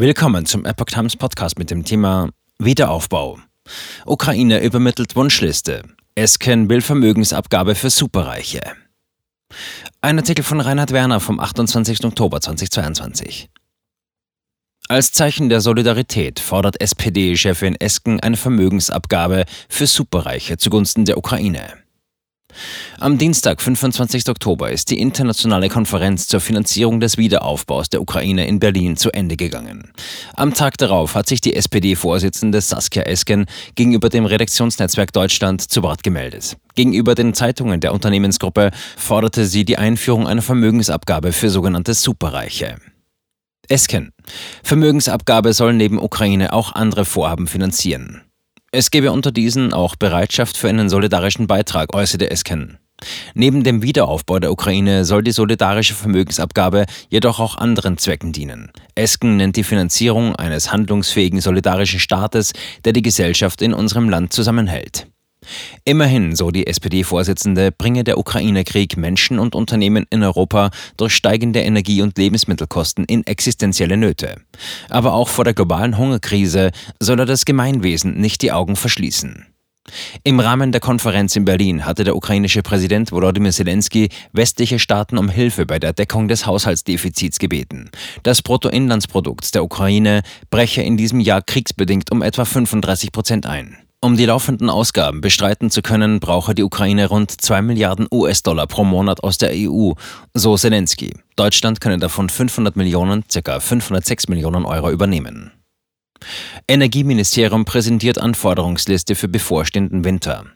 Willkommen zum Epoch Times Podcast mit dem Thema Wiederaufbau. Ukraine übermittelt Wunschliste. Esken will Vermögensabgabe für Superreiche. Ein Artikel von Reinhard Werner vom 28. Oktober 2022. Als Zeichen der Solidarität fordert SPD-Chefin Esken eine Vermögensabgabe für Superreiche zugunsten der Ukraine. Am Dienstag, 25. Oktober, ist die internationale Konferenz zur Finanzierung des Wiederaufbaus der Ukraine in Berlin zu Ende gegangen. Am Tag darauf hat sich die SPD-Vorsitzende Saskia Esken gegenüber dem Redaktionsnetzwerk Deutschland zu Wort gemeldet. Gegenüber den Zeitungen der Unternehmensgruppe forderte sie die Einführung einer Vermögensabgabe für sogenannte Superreiche. Esken. Vermögensabgabe soll neben Ukraine auch andere Vorhaben finanzieren. Es gebe unter diesen auch Bereitschaft für einen solidarischen Beitrag, äußerte Esken. Neben dem Wiederaufbau der Ukraine soll die solidarische Vermögensabgabe jedoch auch anderen Zwecken dienen. Esken nennt die Finanzierung eines handlungsfähigen solidarischen Staates, der die Gesellschaft in unserem Land zusammenhält. Immerhin, so die SPD-Vorsitzende, bringe der Ukraine-Krieg Menschen und Unternehmen in Europa durch steigende Energie- und Lebensmittelkosten in existenzielle Nöte. Aber auch vor der globalen Hungerkrise soll er das Gemeinwesen nicht die Augen verschließen. Im Rahmen der Konferenz in Berlin hatte der ukrainische Präsident Volodymyr Zelensky westliche Staaten um Hilfe bei der Deckung des Haushaltsdefizits gebeten. Das Bruttoinlandsprodukt der Ukraine breche in diesem Jahr kriegsbedingt um etwa 35 Prozent ein. Um die laufenden Ausgaben bestreiten zu können, brauche die Ukraine rund 2 Milliarden US-Dollar pro Monat aus der EU, so Zelensky. Deutschland könne davon 500 Millionen, ca. 506 Millionen Euro übernehmen. Energieministerium präsentiert Anforderungsliste für bevorstehenden Winter.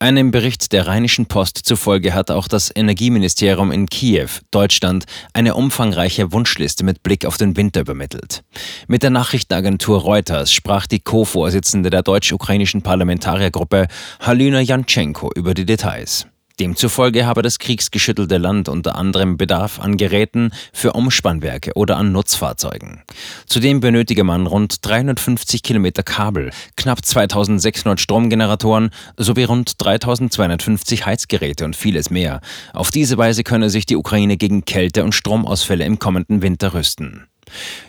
Einem Bericht der Rheinischen Post zufolge hat auch das Energieministerium in Kiew, Deutschland, eine umfangreiche Wunschliste mit Blick auf den Winter übermittelt. Mit der Nachrichtenagentur Reuters sprach die Co-Vorsitzende der deutsch-ukrainischen Parlamentariergruppe Halina Janczенko über die Details. Demzufolge habe das kriegsgeschüttelte Land unter anderem Bedarf an Geräten für Umspannwerke oder an Nutzfahrzeugen. Zudem benötige man rund 350 Kilometer Kabel, knapp 2600 Stromgeneratoren sowie rund 3250 Heizgeräte und vieles mehr. Auf diese Weise könne sich die Ukraine gegen Kälte und Stromausfälle im kommenden Winter rüsten.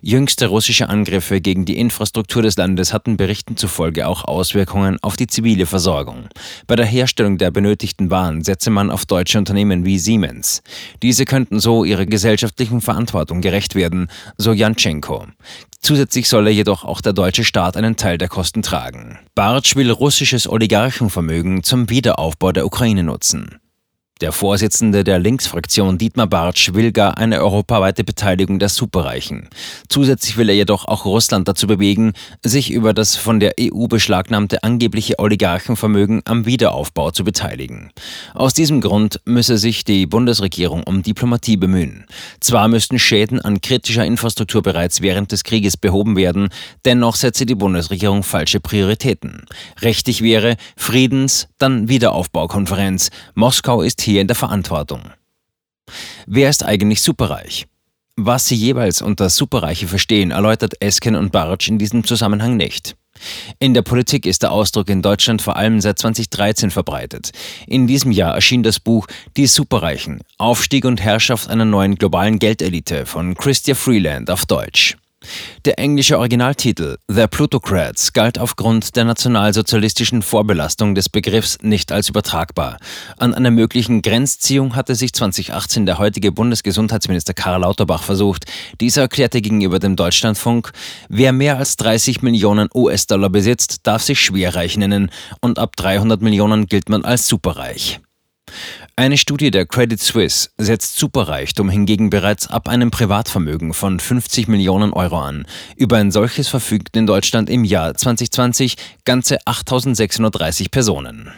Jüngste russische Angriffe gegen die Infrastruktur des Landes hatten Berichten zufolge auch Auswirkungen auf die zivile Versorgung. Bei der Herstellung der benötigten Waren setze man auf deutsche Unternehmen wie Siemens. Diese könnten so ihrer gesellschaftlichen Verantwortung gerecht werden, so Janczenko. Zusätzlich solle jedoch auch der deutsche Staat einen Teil der Kosten tragen. Bartsch will russisches Oligarchenvermögen zum Wiederaufbau der Ukraine nutzen. Der Vorsitzende der Linksfraktion Dietmar Bartsch will gar eine europaweite Beteiligung der Superreichen. Zusätzlich will er jedoch auch Russland dazu bewegen, sich über das von der EU beschlagnahmte angebliche Oligarchenvermögen am Wiederaufbau zu beteiligen. Aus diesem Grund müsse sich die Bundesregierung um Diplomatie bemühen. Zwar müssten Schäden an kritischer Infrastruktur bereits während des Krieges behoben werden, dennoch setze die Bundesregierung falsche Prioritäten. Richtig wäre Friedens, dann Wiederaufbaukonferenz. Moskau ist hier in der Verantwortung. Wer ist eigentlich superreich? Was sie jeweils unter Superreiche verstehen, erläutert Esken und Bartsch in diesem Zusammenhang nicht. In der Politik ist der Ausdruck in Deutschland vor allem seit 2013 verbreitet. In diesem Jahr erschien das Buch Die Superreichen, Aufstieg und Herrschaft einer neuen globalen Geldelite von Christia Freeland auf Deutsch. Der englische Originaltitel The Plutocrats galt aufgrund der nationalsozialistischen Vorbelastung des Begriffs nicht als übertragbar. An einer möglichen Grenzziehung hatte sich 2018 der heutige Bundesgesundheitsminister Karl Lauterbach versucht. Dieser erklärte gegenüber dem Deutschlandfunk, wer mehr als 30 Millionen US-Dollar besitzt, darf sich schwerreich nennen und ab 300 Millionen gilt man als superreich. Eine Studie der Credit Suisse setzt Superreichtum hingegen bereits ab einem Privatvermögen von 50 Millionen Euro an. Über ein solches verfügten in Deutschland im Jahr 2020 ganze 8630 Personen.